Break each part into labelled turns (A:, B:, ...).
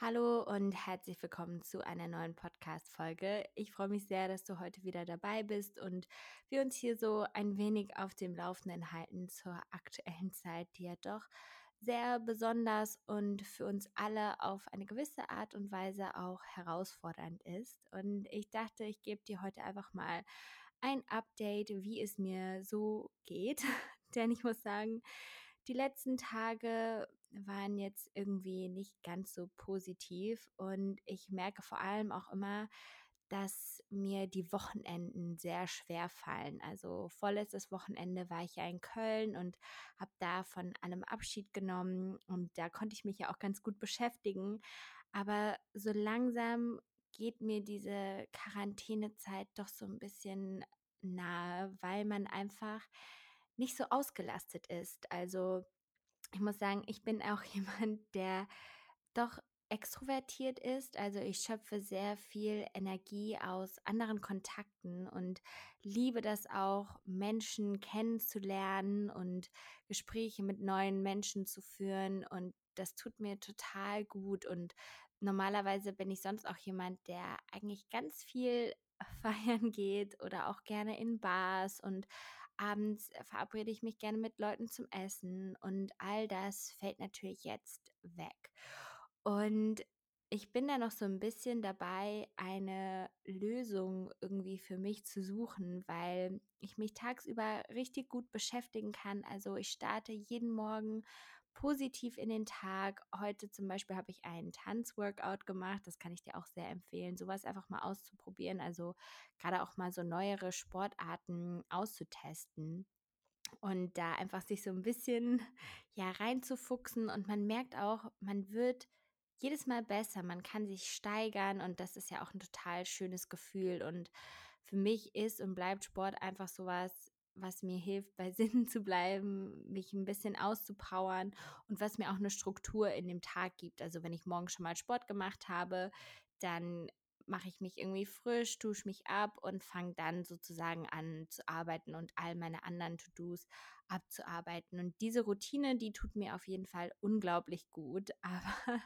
A: Hallo und herzlich willkommen zu einer neuen Podcast-Folge. Ich freue mich sehr, dass du heute wieder dabei bist und wir uns hier so ein wenig auf dem Laufenden halten zur aktuellen Zeit, die ja doch sehr besonders und für uns alle auf eine gewisse Art und Weise auch herausfordernd ist. Und ich dachte, ich gebe dir heute einfach mal ein Update, wie es mir so geht. Denn ich muss sagen, die letzten Tage waren jetzt irgendwie nicht ganz so positiv und ich merke vor allem auch immer, dass mir die Wochenenden sehr schwer fallen. Also vorletztes Wochenende war ich ja in Köln und habe da von allem Abschied genommen und da konnte ich mich ja auch ganz gut beschäftigen. Aber so langsam geht mir diese Quarantänezeit doch so ein bisschen nahe, weil man einfach nicht so ausgelastet ist. Also ich muss sagen, ich bin auch jemand, der doch extrovertiert ist. Also ich schöpfe sehr viel Energie aus anderen Kontakten und liebe das auch, Menschen kennenzulernen und Gespräche mit neuen Menschen zu führen. Und das tut mir total gut. Und normalerweise bin ich sonst auch jemand, der eigentlich ganz viel feiern geht oder auch gerne in Bars und abends verabrede ich mich gerne mit Leuten zum Essen und all das fällt natürlich jetzt weg. Und ich bin da noch so ein bisschen dabei, eine Lösung irgendwie für mich zu suchen, weil ich mich tagsüber richtig gut beschäftigen kann. Also ich starte jeden Morgen positiv in den Tag. Heute zum Beispiel habe ich einen Tanzworkout gemacht. Das kann ich dir auch sehr empfehlen, sowas einfach mal auszuprobieren. Also gerade auch mal so neuere Sportarten auszutesten und da einfach sich so ein bisschen ja reinzufuchsen und man merkt auch, man wird jedes Mal besser, man kann sich steigern und das ist ja auch ein total schönes Gefühl und für mich ist und bleibt Sport einfach sowas, was mir hilft, bei Sinnen zu bleiben, mich ein bisschen auszupowern und was mir auch eine Struktur in dem Tag gibt. Also wenn ich morgen schon mal Sport gemacht habe, dann mache ich mich irgendwie frisch, dusche mich ab und fange dann sozusagen an zu arbeiten und all meine anderen To-Dos abzuarbeiten. Und diese Routine, die tut mir auf jeden Fall unglaublich gut. Aber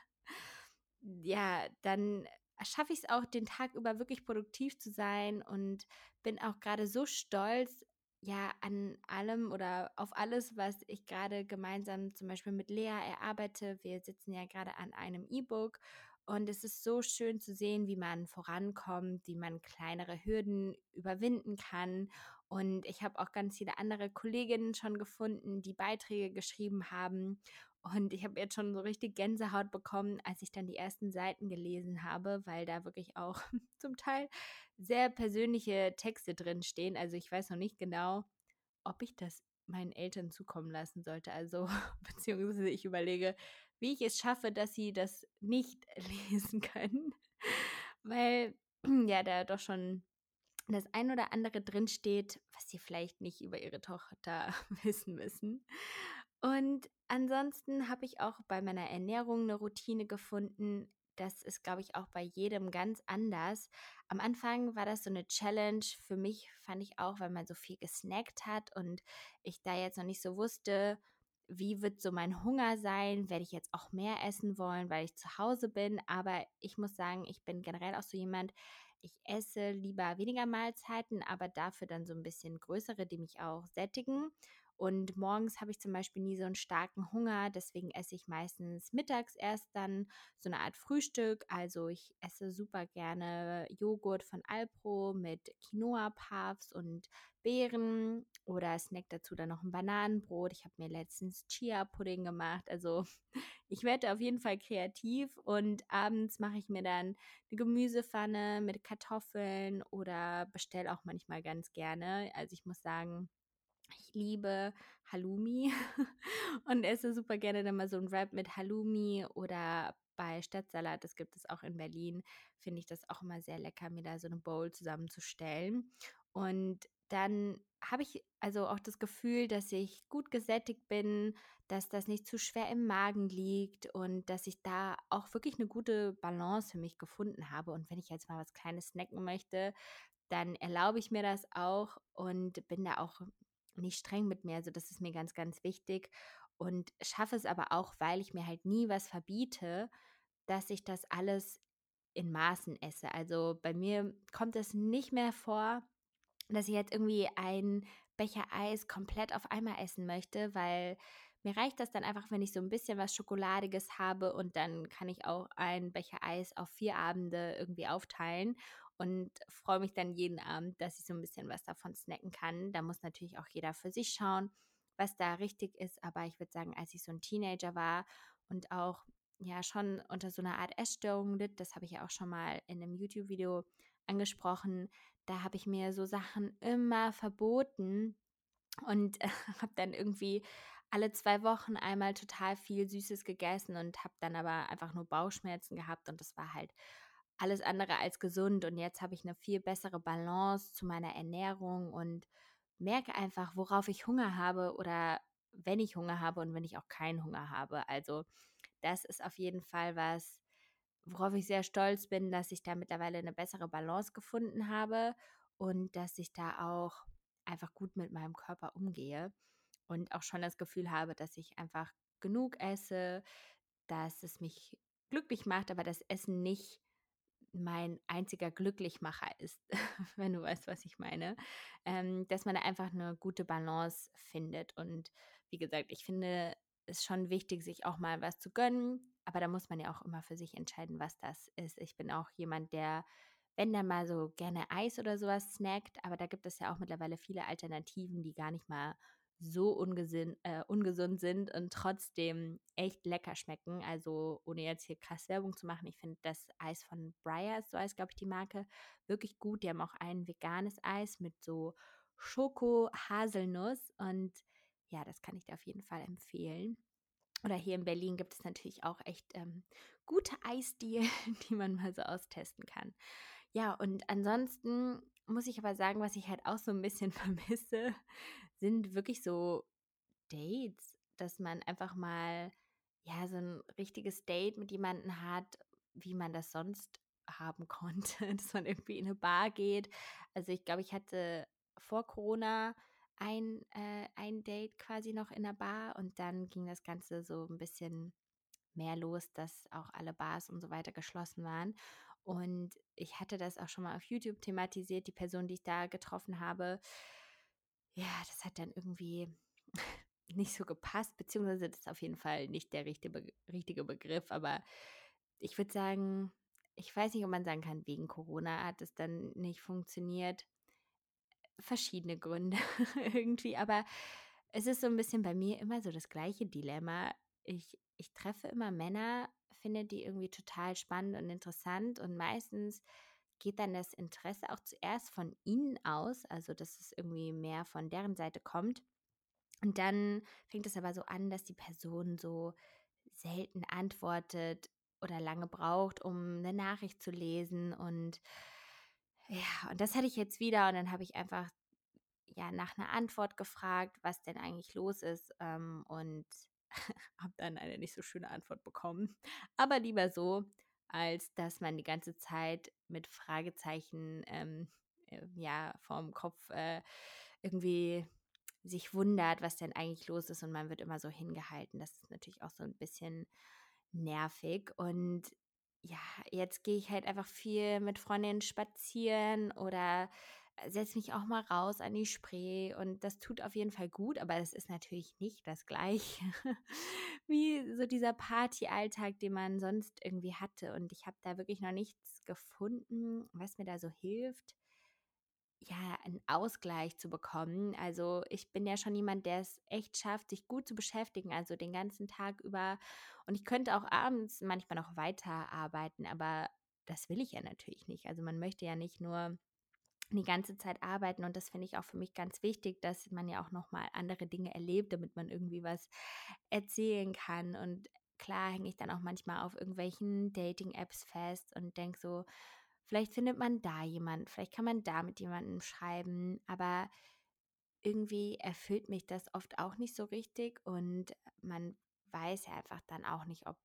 A: ja, dann schaffe ich es auch, den Tag über wirklich produktiv zu sein und bin auch gerade so stolz, ja, an allem oder auf alles, was ich gerade gemeinsam zum Beispiel mit Lea erarbeite. Wir sitzen ja gerade an einem E-Book und es ist so schön zu sehen, wie man vorankommt, wie man kleinere Hürden überwinden kann. Und ich habe auch ganz viele andere Kolleginnen schon gefunden, die Beiträge geschrieben haben. Und ich habe jetzt schon so richtig Gänsehaut bekommen, als ich dann die ersten Seiten gelesen habe, weil da wirklich auch zum Teil sehr persönliche Texte drin stehen. Also ich weiß noch nicht genau, ob ich das meinen Eltern zukommen lassen sollte. Also, beziehungsweise ich überlege, wie ich es schaffe, dass sie das nicht lesen können. Weil ja, da doch schon das ein oder andere drinsteht, was sie vielleicht nicht über ihre Tochter wissen müssen. Und ansonsten habe ich auch bei meiner Ernährung eine Routine gefunden, das ist, glaube ich, auch bei jedem ganz anders. Am Anfang war das so eine Challenge für mich, fand ich auch, weil man so viel gesnackt hat und ich da jetzt noch nicht so wusste, wie wird so mein Hunger sein? Werde ich jetzt auch mehr essen wollen, weil ich zu Hause bin? Aber ich muss sagen, ich bin generell auch so jemand, ich esse lieber weniger Mahlzeiten, aber dafür dann so ein bisschen größere, die mich auch sättigen. Und morgens habe ich zum Beispiel nie so einen starken Hunger, deswegen esse ich meistens mittags erst dann so eine Art Frühstück. Also ich esse super gerne Joghurt von Alpro mit Quinoa-Puffs und Beeren oder snack dazu dann noch ein Bananenbrot. Ich habe mir letztens Chia-Pudding gemacht. Also ich werde auf jeden Fall kreativ und abends mache ich mir dann eine Gemüsepfanne mit Kartoffeln oder bestelle auch manchmal ganz gerne. Also ich muss sagen, ich liebe Halloumi und esse super gerne dann mal so ein Wrap mit Halloumi oder bei Stadtsalat, das gibt es auch in Berlin, finde ich das auch immer sehr lecker, mir da so eine Bowl zusammenzustellen. Und dann habe ich also auch das Gefühl, dass ich gut gesättigt bin, dass das nicht zu schwer im Magen liegt und dass ich da auch wirklich eine gute Balance für mich gefunden habe. Und wenn ich jetzt mal was Kleines snacken möchte, dann erlaube ich mir das auch und bin da auch nicht streng mit mir. Also das ist mir ganz, ganz wichtig. Und schaffe es aber auch, weil ich mir halt nie was verbiete, dass ich das alles in Maßen esse. Also bei mir kommt es nicht mehr vor, dass ich jetzt irgendwie ein Becher Eis komplett auf einmal essen möchte, weil mir reicht das dann einfach, wenn ich so ein bisschen was Schokoladiges habe und dann kann ich auch ein Becher Eis auf vier Abende irgendwie aufteilen und freue mich dann jeden Abend, dass ich so ein bisschen was davon snacken kann. Da muss natürlich auch jeder für sich schauen, was da richtig ist. Aber ich würde sagen, als ich so ein Teenager war und auch ja schon unter so einer Art Essstörung litt, das habe ich ja auch schon mal in einem YouTube-Video angesprochen, da habe ich mir so Sachen immer verboten und äh, habe dann irgendwie alle zwei Wochen einmal total viel Süßes gegessen und habe dann aber einfach nur Bauchschmerzen gehabt und das war halt alles andere als gesund und jetzt habe ich eine viel bessere Balance zu meiner Ernährung und merke einfach, worauf ich Hunger habe oder wenn ich Hunger habe und wenn ich auch keinen Hunger habe. Also das ist auf jeden Fall was, worauf ich sehr stolz bin, dass ich da mittlerweile eine bessere Balance gefunden habe und dass ich da auch einfach gut mit meinem Körper umgehe und auch schon das Gefühl habe, dass ich einfach genug esse, dass es mich glücklich macht, aber das Essen nicht mein einziger Glücklichmacher ist, wenn du weißt, was ich meine, ähm, dass man da einfach eine gute Balance findet. Und wie gesagt, ich finde es schon wichtig, sich auch mal was zu gönnen, aber da muss man ja auch immer für sich entscheiden, was das ist. Ich bin auch jemand, der, wenn dann mal so gerne Eis oder sowas snackt, aber da gibt es ja auch mittlerweile viele Alternativen, die gar nicht mal so ungesund, äh, ungesund sind und trotzdem echt lecker schmecken. Also ohne jetzt hier krass Werbung zu machen, ich finde das Eis von Breyers, so heißt glaube ich die Marke, wirklich gut. Die haben auch ein veganes Eis mit so Schoko-Haselnuss und ja, das kann ich dir auf jeden Fall empfehlen. Oder hier in Berlin gibt es natürlich auch echt ähm, gute Eisdielen, die man mal so austesten kann. Ja, und ansonsten muss ich aber sagen, was ich halt auch so ein bisschen vermisse, sind wirklich so Dates, dass man einfach mal ja so ein richtiges Date mit jemandem hat, wie man das sonst haben konnte, dass man irgendwie in eine Bar geht. Also ich glaube, ich hatte vor Corona ein, äh, ein Date quasi noch in der Bar und dann ging das Ganze so ein bisschen mehr los, dass auch alle Bars und so weiter geschlossen waren. Und ich hatte das auch schon mal auf YouTube thematisiert, die Person, die ich da getroffen habe. Ja, das hat dann irgendwie nicht so gepasst, beziehungsweise das ist auf jeden Fall nicht der richtige, richtige Begriff, aber ich würde sagen, ich weiß nicht, ob man sagen kann, wegen Corona hat es dann nicht funktioniert. Verschiedene Gründe irgendwie, aber es ist so ein bisschen bei mir immer so das gleiche Dilemma. Ich, ich treffe immer Männer, finde die irgendwie total spannend und interessant und meistens geht dann das Interesse auch zuerst von ihnen aus, also dass es irgendwie mehr von deren Seite kommt. Und dann fängt es aber so an, dass die Person so selten antwortet oder lange braucht, um eine Nachricht zu lesen. Und ja, und das hatte ich jetzt wieder. Und dann habe ich einfach ja nach einer Antwort gefragt, was denn eigentlich los ist. Ähm, und habe dann eine nicht so schöne Antwort bekommen. Aber lieber so, als dass man die ganze Zeit mit Fragezeichen ähm, äh, ja vorm Kopf äh, irgendwie sich wundert, was denn eigentlich los ist und man wird immer so hingehalten. Das ist natürlich auch so ein bisschen nervig und ja, jetzt gehe ich halt einfach viel mit Freundinnen spazieren oder setze mich auch mal raus an die Spree und das tut auf jeden Fall gut, aber es ist natürlich nicht das gleiche wie so dieser Partyalltag, den man sonst irgendwie hatte und ich habe da wirklich noch nichts gefunden, was mir da so hilft, ja, einen Ausgleich zu bekommen. Also ich bin ja schon jemand, der es echt schafft, sich gut zu beschäftigen, also den ganzen Tag über und ich könnte auch abends manchmal noch weiterarbeiten, aber das will ich ja natürlich nicht. Also man möchte ja nicht nur die ganze Zeit arbeiten und das finde ich auch für mich ganz wichtig, dass man ja auch noch mal andere Dinge erlebt, damit man irgendwie was erzählen kann und klar hänge ich dann auch manchmal auf irgendwelchen Dating-Apps fest und denke so, vielleicht findet man da jemand, vielleicht kann man da mit jemandem schreiben, aber irgendwie erfüllt mich das oft auch nicht so richtig und man weiß ja einfach dann auch nicht, ob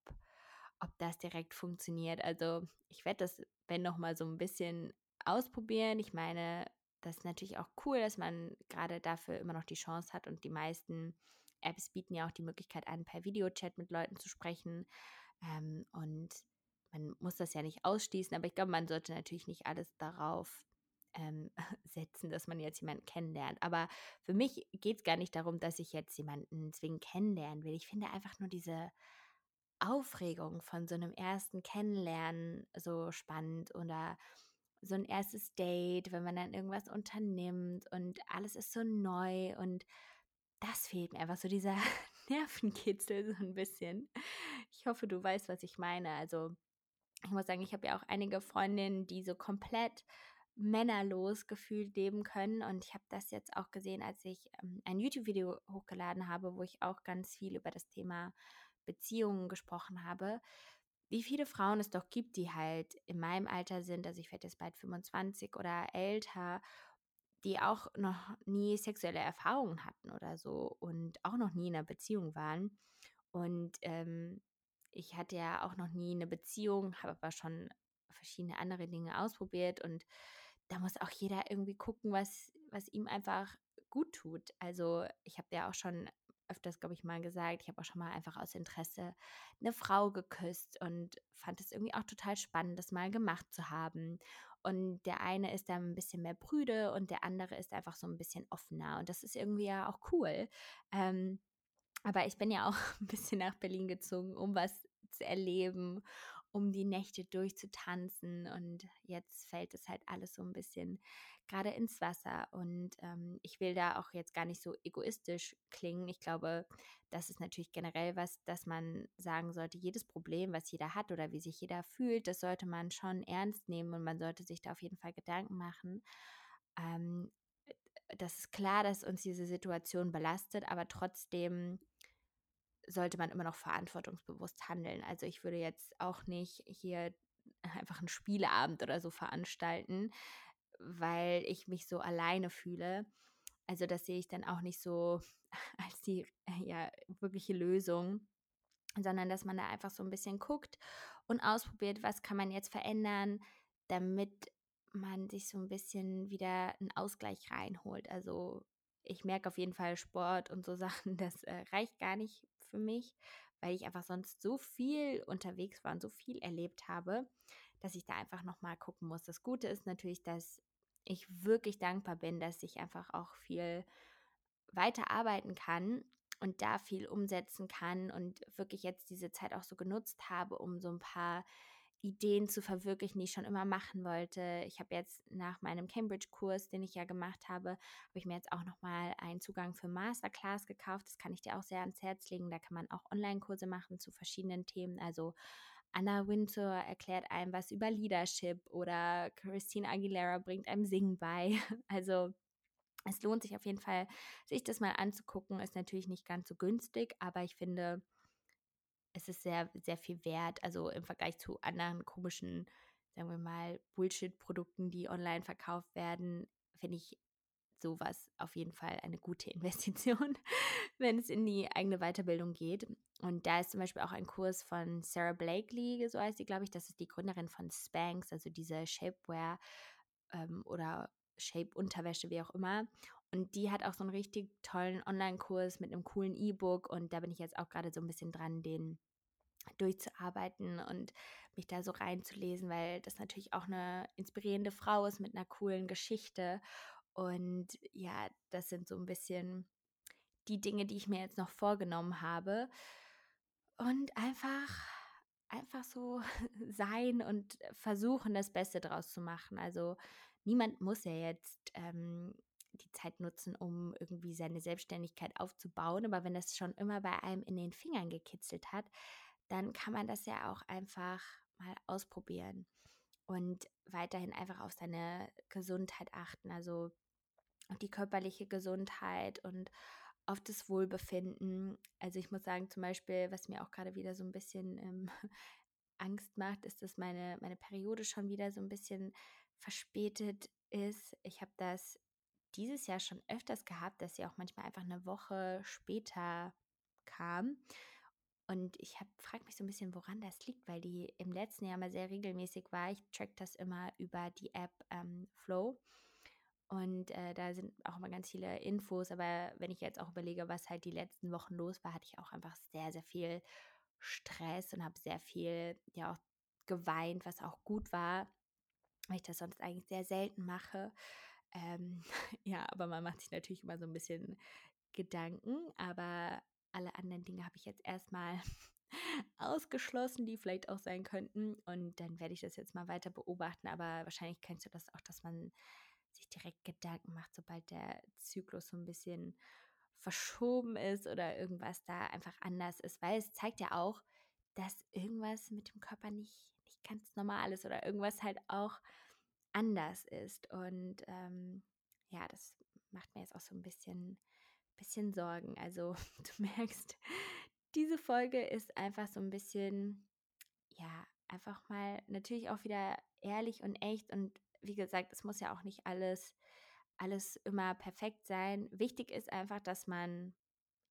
A: ob das direkt funktioniert. Also ich werde das, wenn noch mal so ein bisschen ausprobieren. Ich meine, das ist natürlich auch cool, dass man gerade dafür immer noch die Chance hat und die meisten Apps bieten ja auch die Möglichkeit an, per Videochat mit Leuten zu sprechen. Ähm, und man muss das ja nicht ausschließen, aber ich glaube, man sollte natürlich nicht alles darauf ähm, setzen, dass man jetzt jemanden kennenlernt. Aber für mich geht es gar nicht darum, dass ich jetzt jemanden zwingend kennenlernen will. Ich finde einfach nur diese Aufregung von so einem ersten Kennenlernen so spannend oder so ein erstes Date, wenn man dann irgendwas unternimmt und alles ist so neu und das fehlt mir einfach so dieser Nervenkitzel so ein bisschen. Ich hoffe, du weißt, was ich meine. Also ich muss sagen, ich habe ja auch einige Freundinnen, die so komplett männerlos gefühlt leben können. Und ich habe das jetzt auch gesehen, als ich ähm, ein YouTube-Video hochgeladen habe, wo ich auch ganz viel über das Thema Beziehungen gesprochen habe. Wie viele Frauen es doch gibt, die halt in meinem Alter sind, also ich werde jetzt bald 25 oder älter, die auch noch nie sexuelle Erfahrungen hatten oder so und auch noch nie in einer Beziehung waren. Und ähm, ich hatte ja auch noch nie eine Beziehung, habe aber schon verschiedene andere Dinge ausprobiert und da muss auch jeder irgendwie gucken, was, was ihm einfach gut tut. Also ich habe ja auch schon öfters, glaube ich, mal gesagt, ich habe auch schon mal einfach aus Interesse eine Frau geküsst und fand es irgendwie auch total spannend, das mal gemacht zu haben. Und der eine ist dann ein bisschen mehr prüde und der andere ist einfach so ein bisschen offener. Und das ist irgendwie ja auch cool. Ähm, aber ich bin ja auch ein bisschen nach Berlin gezogen, um was zu erleben, um die Nächte durchzutanzen. Und jetzt fällt es halt alles so ein bisschen gerade ins Wasser. Und ähm, ich will da auch jetzt gar nicht so egoistisch klingen. Ich glaube, das ist natürlich generell was, dass man sagen sollte, jedes Problem, was jeder hat oder wie sich jeder fühlt, das sollte man schon ernst nehmen und man sollte sich da auf jeden Fall Gedanken machen. Ähm, das ist klar, dass uns diese Situation belastet, aber trotzdem sollte man immer noch verantwortungsbewusst handeln. Also ich würde jetzt auch nicht hier einfach einen Spieleabend oder so veranstalten, weil ich mich so alleine fühle. Also das sehe ich dann auch nicht so als die ja, wirkliche Lösung, sondern dass man da einfach so ein bisschen guckt und ausprobiert, was kann man jetzt verändern, damit man sich so ein bisschen wieder einen Ausgleich reinholt. Also ich merke auf jeden Fall Sport und so Sachen, das äh, reicht gar nicht für mich, weil ich einfach sonst so viel unterwegs war und so viel erlebt habe, dass ich da einfach nochmal gucken muss. Das Gute ist natürlich, dass ich wirklich dankbar bin, dass ich einfach auch viel weiter arbeiten kann und da viel umsetzen kann und wirklich jetzt diese Zeit auch so genutzt habe, um so ein paar Ideen zu verwirklichen, die ich schon immer machen wollte. Ich habe jetzt nach meinem Cambridge-Kurs, den ich ja gemacht habe, habe ich mir jetzt auch nochmal einen Zugang für Masterclass gekauft. Das kann ich dir auch sehr ans Herz legen. Da kann man auch Online-Kurse machen zu verschiedenen Themen. Also Anna Wintour erklärt einem was über Leadership oder Christine Aguilera bringt einem Singen bei. Also es lohnt sich auf jeden Fall, sich das mal anzugucken. Ist natürlich nicht ganz so günstig, aber ich finde, es ist sehr, sehr viel wert. Also im Vergleich zu anderen komischen, sagen wir mal, Bullshit-Produkten, die online verkauft werden, finde ich sowas auf jeden Fall eine gute Investition, wenn es in die eigene Weiterbildung geht. Und da ist zum Beispiel auch ein Kurs von Sarah Blakely, so heißt sie, glaube ich. Das ist die Gründerin von Spanx, also diese Shapewear ähm, oder Shape-Unterwäsche, wie auch immer. Und die hat auch so einen richtig tollen Online-Kurs mit einem coolen E-Book. Und da bin ich jetzt auch gerade so ein bisschen dran, den durchzuarbeiten und mich da so reinzulesen, weil das natürlich auch eine inspirierende Frau ist mit einer coolen Geschichte. Und ja, das sind so ein bisschen die Dinge, die ich mir jetzt noch vorgenommen habe. Und einfach, einfach so sein und versuchen, das Beste draus zu machen. Also niemand muss ja jetzt ähm, die Zeit nutzen, um irgendwie seine Selbstständigkeit aufzubauen. Aber wenn das schon immer bei einem in den Fingern gekitzelt hat, dann kann man das ja auch einfach mal ausprobieren und weiterhin einfach auf seine Gesundheit achten, also auf die körperliche Gesundheit und auf das Wohlbefinden. Also ich muss sagen, zum Beispiel, was mir auch gerade wieder so ein bisschen ähm, Angst macht, ist, dass meine, meine Periode schon wieder so ein bisschen verspätet ist. Ich habe das dieses Jahr schon öfters gehabt, dass sie auch manchmal einfach eine Woche später kam. Und ich frage mich so ein bisschen, woran das liegt, weil die im letzten Jahr mal sehr regelmäßig war. Ich track das immer über die App ähm, Flow. Und äh, da sind auch immer ganz viele Infos. Aber wenn ich jetzt auch überlege, was halt die letzten Wochen los war, hatte ich auch einfach sehr, sehr viel Stress und habe sehr viel, ja auch geweint, was auch gut war, weil ich das sonst eigentlich sehr selten mache. Ähm, ja, aber man macht sich natürlich immer so ein bisschen Gedanken, aber alle anderen Dinge habe ich jetzt erstmal ausgeschlossen, die vielleicht auch sein könnten. Und dann werde ich das jetzt mal weiter beobachten. Aber wahrscheinlich kennst du das auch, dass man sich direkt Gedanken macht, sobald der Zyklus so ein bisschen verschoben ist oder irgendwas da einfach anders ist, weil es zeigt ja auch, dass irgendwas mit dem Körper nicht, nicht ganz normal ist oder irgendwas halt auch anders ist. Und ähm, ja, das macht mir jetzt auch so ein bisschen, bisschen Sorgen. Also du merkst, diese Folge ist einfach so ein bisschen, ja, einfach mal natürlich auch wieder ehrlich und echt. Und wie gesagt, es muss ja auch nicht alles, alles immer perfekt sein. Wichtig ist einfach, dass man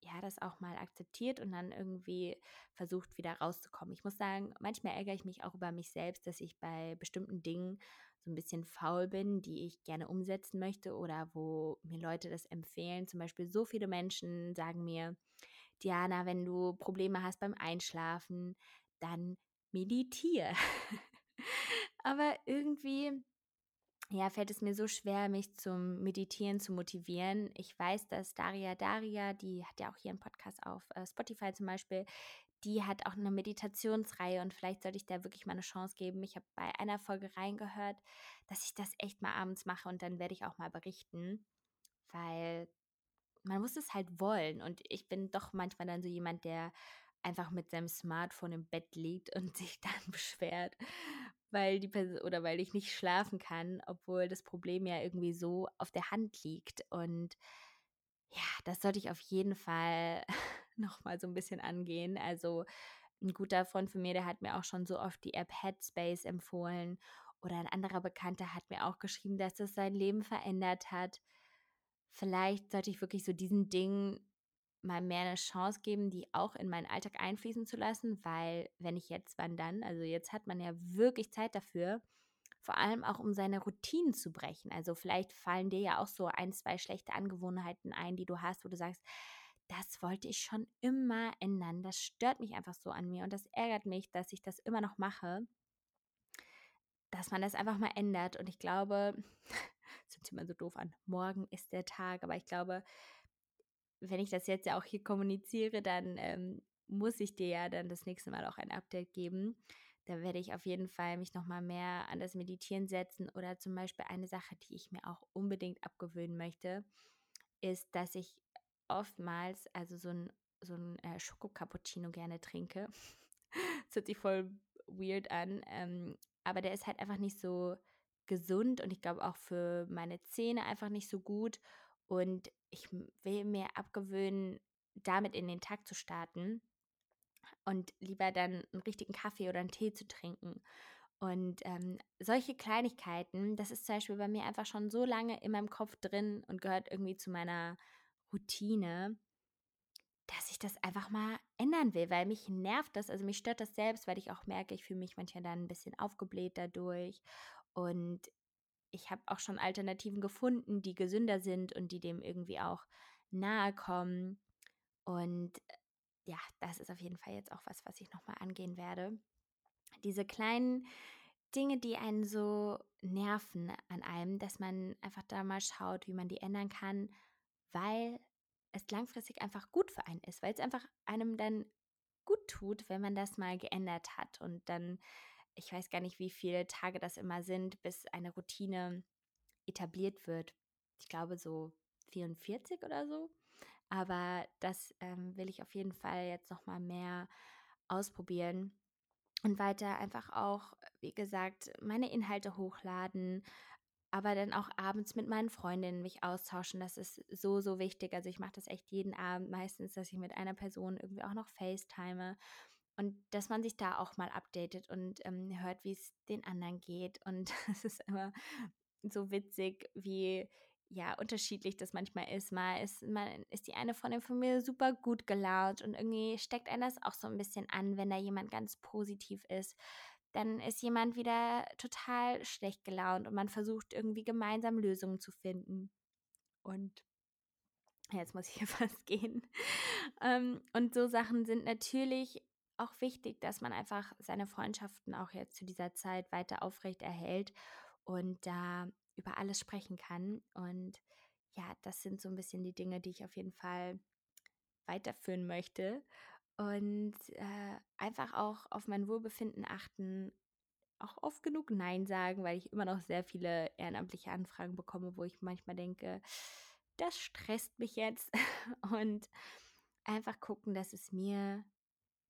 A: ja, das auch mal akzeptiert und dann irgendwie versucht, wieder rauszukommen. Ich muss sagen, manchmal ärgere ich mich auch über mich selbst, dass ich bei bestimmten Dingen so ein bisschen faul bin, die ich gerne umsetzen möchte oder wo mir Leute das empfehlen. Zum Beispiel so viele Menschen sagen mir, Diana, wenn du Probleme hast beim Einschlafen, dann meditiere. Aber irgendwie ja, fällt es mir so schwer, mich zum Meditieren zu motivieren. Ich weiß, dass Daria Daria, die hat ja auch hier einen Podcast auf äh, Spotify zum Beispiel, die hat auch eine Meditationsreihe und vielleicht sollte ich da wirklich mal eine Chance geben. Ich habe bei einer Folge reingehört, dass ich das echt mal abends mache und dann werde ich auch mal berichten, weil man muss es halt wollen und ich bin doch manchmal dann so jemand, der einfach mit seinem Smartphone im Bett liegt und sich dann beschwert, weil die Person oder weil ich nicht schlafen kann, obwohl das Problem ja irgendwie so auf der Hand liegt. Und ja, das sollte ich auf jeden Fall nochmal so ein bisschen angehen. Also ein guter Freund von mir, der hat mir auch schon so oft die App Headspace empfohlen. Oder ein anderer Bekannter hat mir auch geschrieben, dass das sein Leben verändert hat. Vielleicht sollte ich wirklich so diesen Dingen mal mehr eine Chance geben, die auch in meinen Alltag einfließen zu lassen, weil wenn ich jetzt, wann dann? Also jetzt hat man ja wirklich Zeit dafür, vor allem auch um seine Routinen zu brechen. Also vielleicht fallen dir ja auch so ein, zwei schlechte Angewohnheiten ein, die du hast, wo du sagst, das wollte ich schon immer ändern. Das stört mich einfach so an mir und das ärgert mich, dass ich das immer noch mache. Dass man das einfach mal ändert. Und ich glaube, das hört sich immer so doof an, morgen ist der Tag, aber ich glaube, wenn ich das jetzt ja auch hier kommuniziere, dann ähm, muss ich dir ja dann das nächste Mal auch ein Update geben. Da werde ich auf jeden Fall mich nochmal mehr an das Meditieren setzen oder zum Beispiel eine Sache, die ich mir auch unbedingt abgewöhnen möchte, ist, dass ich oftmals also so ein, so ein äh, Schoko-Cappuccino gerne trinke. das hört sich voll weird an, ähm, aber der ist halt einfach nicht so gesund und ich glaube auch für meine Zähne einfach nicht so gut. Und ich will mir abgewöhnen, damit in den Tag zu starten und lieber dann einen richtigen Kaffee oder einen Tee zu trinken. Und ähm, solche Kleinigkeiten, das ist zum Beispiel bei mir einfach schon so lange in meinem Kopf drin und gehört irgendwie zu meiner Routine, dass ich das einfach mal ändern will, weil mich nervt das, also mich stört das selbst, weil ich auch merke, ich fühle mich manchmal dann ein bisschen aufgebläht dadurch. Und ich habe auch schon Alternativen gefunden, die gesünder sind und die dem irgendwie auch nahe kommen. Und äh, ja, das ist auf jeden Fall jetzt auch was, was ich nochmal angehen werde. Diese kleinen Dinge, die einen so nerven an einem, dass man einfach da mal schaut, wie man die ändern kann, weil es langfristig einfach gut für einen ist, weil es einfach einem dann gut tut, wenn man das mal geändert hat und dann ich weiß gar nicht, wie viele Tage das immer sind, bis eine Routine etabliert wird. Ich glaube so 44 oder so. Aber das ähm, will ich auf jeden Fall jetzt noch mal mehr ausprobieren und weiter einfach auch, wie gesagt, meine Inhalte hochladen, aber dann auch abends mit meinen Freundinnen mich austauschen. Das ist so, so wichtig. Also ich mache das echt jeden Abend meistens, dass ich mit einer Person irgendwie auch noch FaceTime und dass man sich da auch mal updatet und ähm, hört, wie es den anderen geht. Und es ist immer so witzig, wie ja unterschiedlich das manchmal ist. Mal ist, mal ist die eine von mir super gut gelaunt und irgendwie steckt einen das auch so ein bisschen an, wenn da jemand ganz positiv ist. Dann ist jemand wieder total schlecht gelaunt und man versucht irgendwie gemeinsam Lösungen zu finden. Und jetzt muss ich hier fast gehen. Ähm, und so Sachen sind natürlich auch wichtig, dass man einfach seine Freundschaften auch jetzt zu dieser Zeit weiter aufrecht erhält und da über alles sprechen kann. Und ja, das sind so ein bisschen die Dinge, die ich auf jeden Fall weiterführen möchte. Und äh, einfach auch auf mein Wohlbefinden achten, auch oft genug Nein sagen, weil ich immer noch sehr viele ehrenamtliche Anfragen bekomme, wo ich manchmal denke, das stresst mich jetzt. Und einfach gucken, dass es mir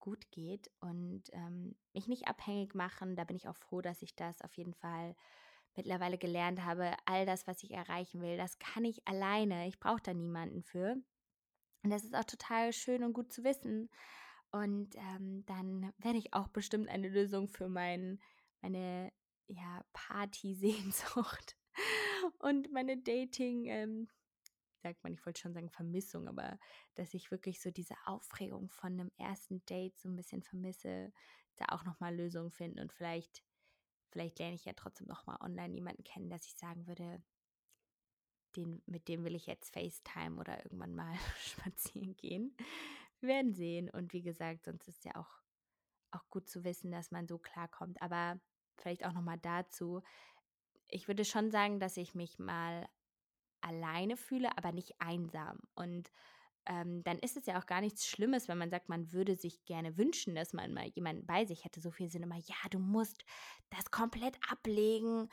A: gut geht und ähm, mich nicht abhängig machen. Da bin ich auch froh, dass ich das auf jeden Fall mittlerweile gelernt habe. All das, was ich erreichen will, das kann ich alleine. Ich brauche da niemanden für. Und das ist auch total schön und gut zu wissen. Und ähm, dann werde ich auch bestimmt eine Lösung für mein, meine ja, Party-Sehnsucht und meine Dating, ähm, sagt man, ich wollte schon sagen Vermissung, aber dass ich wirklich so diese Aufregung von einem ersten Date so ein bisschen vermisse, da auch nochmal Lösungen finden und vielleicht, vielleicht lerne ich ja trotzdem nochmal online jemanden kennen, dass ich sagen würde, den, mit dem will ich jetzt FaceTime oder irgendwann mal spazieren gehen. Wir werden sehen. Und wie gesagt, sonst ist ja auch, auch gut zu wissen, dass man so klarkommt. Aber vielleicht auch nochmal dazu. Ich würde schon sagen, dass ich mich mal alleine fühle, aber nicht einsam. Und ähm, dann ist es ja auch gar nichts Schlimmes, wenn man sagt, man würde sich gerne wünschen, dass man mal jemanden bei sich hätte. So viel sind immer, ja, du musst das komplett ablegen,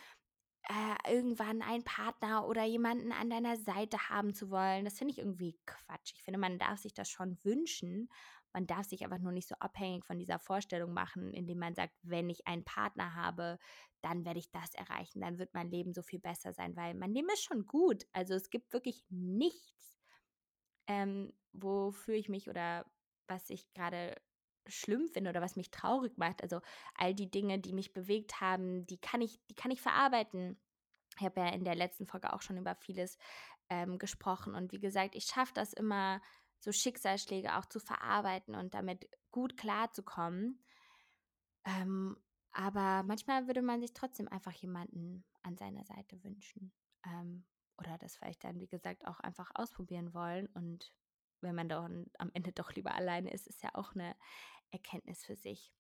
A: äh, irgendwann einen Partner oder jemanden an deiner Seite haben zu wollen. Das finde ich irgendwie Quatsch. Ich finde, man darf sich das schon wünschen. Man darf sich einfach nur nicht so abhängig von dieser Vorstellung machen, indem man sagt, wenn ich einen Partner habe, dann werde ich das erreichen, dann wird mein Leben so viel besser sein, weil mein Leben ist schon gut. Also es gibt wirklich nichts, ähm, wofür ich mich oder was ich gerade schlimm finde oder was mich traurig macht. Also all die Dinge, die mich bewegt haben, die kann ich, die kann ich verarbeiten. Ich habe ja in der letzten Folge auch schon über vieles ähm, gesprochen. Und wie gesagt, ich schaffe das immer, so Schicksalsschläge auch zu verarbeiten und damit gut klarzukommen. Ähm, aber manchmal würde man sich trotzdem einfach jemanden an seiner Seite wünschen. Ähm, oder das vielleicht dann, wie gesagt, auch einfach ausprobieren wollen. Und wenn man dann am Ende doch lieber alleine ist, ist ja auch eine Erkenntnis für sich.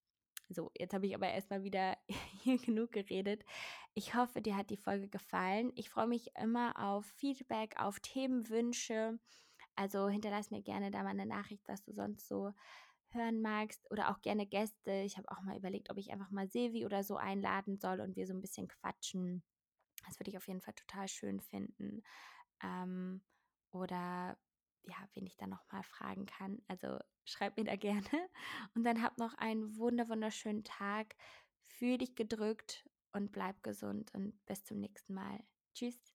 A: So, jetzt habe ich aber erstmal wieder hier genug geredet. Ich hoffe, dir hat die Folge gefallen. Ich freue mich immer auf Feedback, auf Themenwünsche. Also hinterlass mir gerne da mal eine Nachricht, was du sonst so hören magst oder auch gerne Gäste. Ich habe auch mal überlegt, ob ich einfach mal Silvi oder so einladen soll und wir so ein bisschen quatschen. Das würde ich auf jeden Fall total schön finden. Ähm, oder ja, wen ich dann nochmal fragen kann. Also schreib mir da gerne. Und dann hab noch einen wunder wunderschönen Tag. Fühl dich gedrückt und bleib gesund und bis zum nächsten Mal. Tschüss.